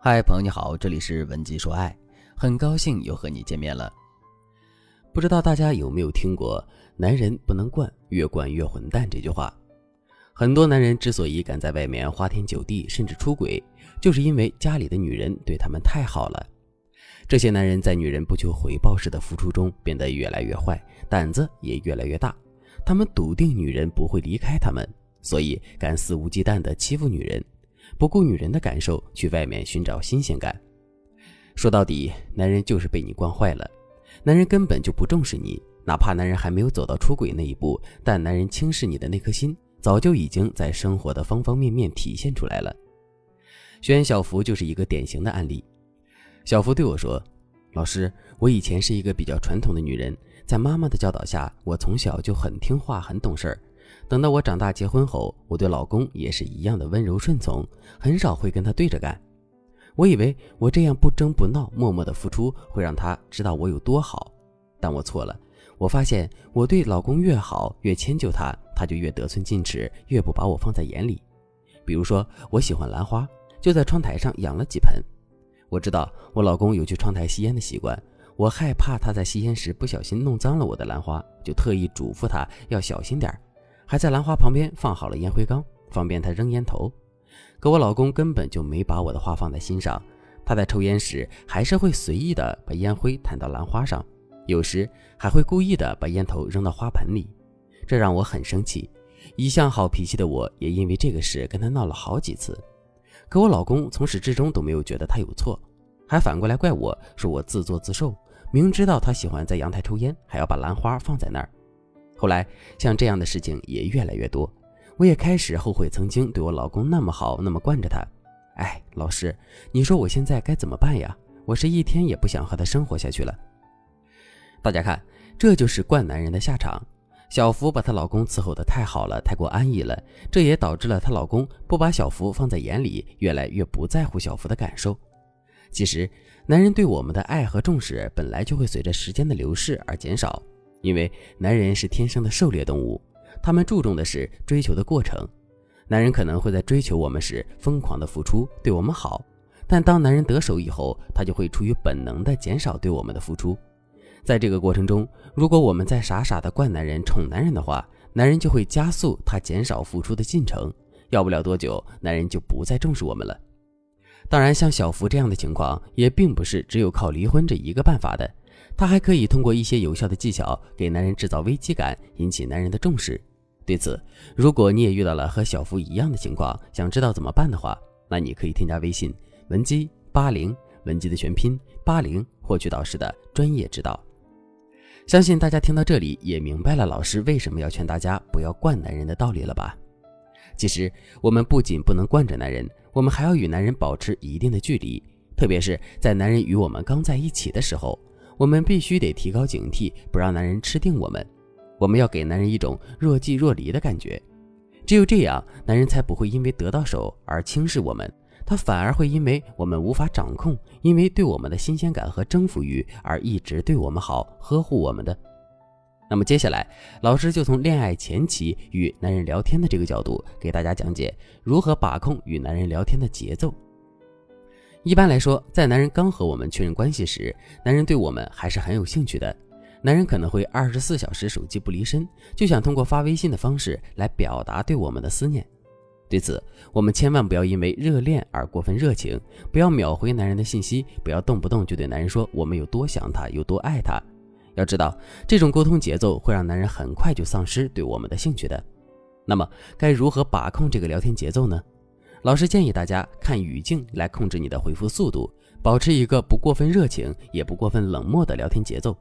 嗨，朋友你好，这里是文姬说爱，很高兴又和你见面了。不知道大家有没有听过“男人不能惯，越惯越混蛋”这句话？很多男人之所以敢在外面花天酒地，甚至出轨，就是因为家里的女人对他们太好了。这些男人在女人不求回报式的付出中变得越来越坏，胆子也越来越大。他们笃定女人不会离开他们，所以敢肆无忌惮地欺负女人。不顾女人的感受，去外面寻找新鲜感。说到底，男人就是被你惯坏了。男人根本就不重视你，哪怕男人还没有走到出轨那一步，但男人轻视你的那颗心，早就已经在生活的方方面面体现出来了。学员小福就是一个典型的案例。小福对我说：“老师，我以前是一个比较传统的女人，在妈妈的教导下，我从小就很听话，很懂事儿。”等到我长大结婚后，我对老公也是一样的温柔顺从，很少会跟他对着干。我以为我这样不争不闹，默默的付出会让他知道我有多好，但我错了。我发现我对老公越好，越迁就他，他就越得寸进尺，越不把我放在眼里。比如说，我喜欢兰花，就在窗台上养了几盆。我知道我老公有去窗台吸烟的习惯，我害怕他在吸烟时不小心弄脏了我的兰花，就特意嘱咐他要小心点儿。还在兰花旁边放好了烟灰缸，方便他扔烟头。可我老公根本就没把我的话放在心上，他在抽烟时还是会随意的把烟灰弹到兰花上，有时还会故意的把烟头扔到花盆里，这让我很生气。一向好脾气的我也因为这个事跟他闹了好几次。可我老公从始至终都没有觉得他有错，还反过来怪我说我自作自受，明知道他喜欢在阳台抽烟，还要把兰花放在那儿。后来，像这样的事情也越来越多，我也开始后悔曾经对我老公那么好，那么惯着他。哎，老师，你说我现在该怎么办呀？我是一天也不想和他生活下去了。大家看，这就是惯男人的下场。小福把她老公伺候得太好了，太过安逸了，这也导致了她老公不把小福放在眼里，越来越不在乎小福的感受。其实，男人对我们的爱和重视本来就会随着时间的流逝而减少。因为男人是天生的狩猎动物，他们注重的是追求的过程。男人可能会在追求我们时疯狂的付出，对我们好，但当男人得手以后，他就会出于本能的减少对我们的付出。在这个过程中，如果我们在傻傻的惯男人、宠男人的话，男人就会加速他减少付出的进程。要不了多久，男人就不再重视我们了。当然，像小福这样的情况，也并不是只有靠离婚这一个办法的。他还可以通过一些有效的技巧给男人制造危机感，引起男人的重视。对此，如果你也遇到了和小福一样的情况，想知道怎么办的话，那你可以添加微信文姬八零，文姬的全拼八零，获取导师的专业指导。相信大家听到这里也明白了老师为什么要劝大家不要惯男人的道理了吧？其实我们不仅不能惯着男人，我们还要与男人保持一定的距离，特别是在男人与我们刚在一起的时候。我们必须得提高警惕，不让男人吃定我们。我们要给男人一种若即若离的感觉，只有这样，男人才不会因为得到手而轻视我们，他反而会因为我们无法掌控，因为对我们的新鲜感和征服欲而一直对我们好，呵护我们的。那么接下来，老师就从恋爱前期与男人聊天的这个角度，给大家讲解如何把控与男人聊天的节奏。一般来说，在男人刚和我们确认关系时，男人对我们还是很有兴趣的。男人可能会二十四小时手机不离身，就想通过发微信的方式来表达对我们的思念。对此，我们千万不要因为热恋而过分热情，不要秒回男人的信息，不要动不动就对男人说我们有多想他，有多爱他。要知道，这种沟通节奏会让男人很快就丧失对我们的兴趣的。那么，该如何把控这个聊天节奏呢？老师建议大家看语境来控制你的回复速度，保持一个不过分热情也不过分冷漠的聊天节奏。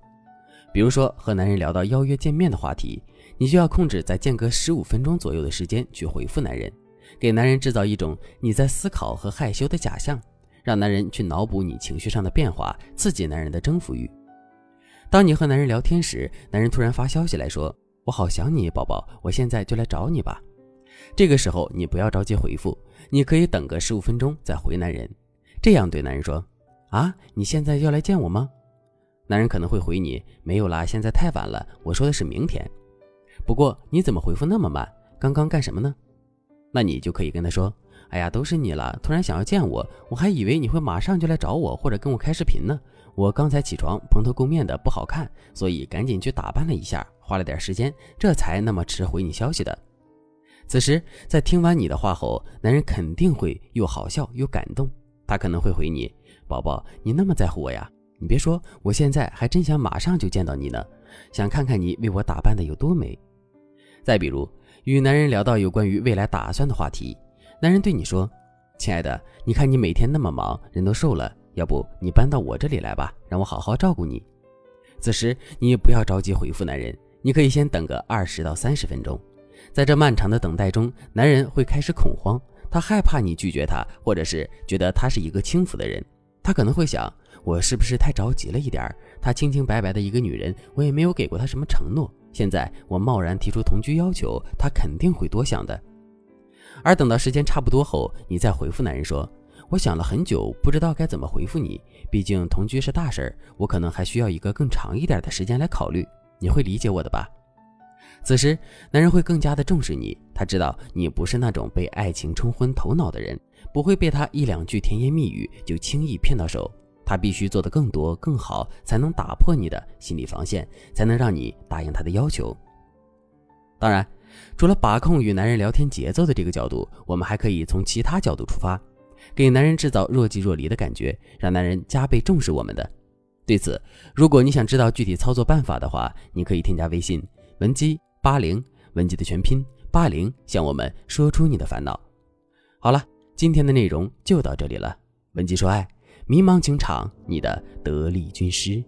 比如说和男人聊到邀约见面的话题，你就要控制在间隔十五分钟左右的时间去回复男人，给男人制造一种你在思考和害羞的假象，让男人去脑补你情绪上的变化，刺激男人的征服欲。当你和男人聊天时，男人突然发消息来说：“我好想你，宝宝，我现在就来找你吧。”这个时候你不要着急回复。你可以等个十五分钟再回男人，这样对男人说：“啊，你现在要来见我吗？”男人可能会回你：“没有啦，现在太晚了，我说的是明天。”不过你怎么回复那么慢？刚刚干什么呢？那你就可以跟他说：“哎呀，都是你了，突然想要见我，我还以为你会马上就来找我或者跟我开视频呢。我刚才起床蓬头垢面的不好看，所以赶紧去打扮了一下，花了点时间，这才那么迟回你消息的。”此时，在听完你的话后，男人肯定会又好笑又感动。他可能会回你：“宝宝，你那么在乎我呀？你别说，我现在还真想马上就见到你呢，想看看你为我打扮的有多美。”再比如，与男人聊到有关于未来打算的话题，男人对你说：“亲爱的，你看你每天那么忙，人都瘦了，要不你搬到我这里来吧，让我好好照顾你。”此时，你不要着急回复男人，你可以先等个二十到三十分钟。在这漫长的等待中，男人会开始恐慌，他害怕你拒绝他，或者是觉得他是一个轻浮的人。他可能会想：我是不是太着急了一点儿？他清清白白的一个女人，我也没有给过他什么承诺。现在我贸然提出同居要求，他肯定会多想的。而等到时间差不多后，你再回复男人说：“我想了很久，不知道该怎么回复你。毕竟同居是大事儿，我可能还需要一个更长一点的时间来考虑。你会理解我的吧？”此时，男人会更加的重视你。他知道你不是那种被爱情冲昏头脑的人，不会被他一两句甜言蜜语就轻易骗到手。他必须做得更多更好，才能打破你的心理防线，才能让你答应他的要求。当然，除了把控与男人聊天节奏的这个角度，我们还可以从其他角度出发，给男人制造若即若离的感觉，让男人加倍重视我们的。对此，如果你想知道具体操作办法的话，你可以添加微信文姬。八零文姬的全拼八零，向我们说出你的烦恼。好了，今天的内容就到这里了。文姬说爱，迷茫情场，你的得力军师。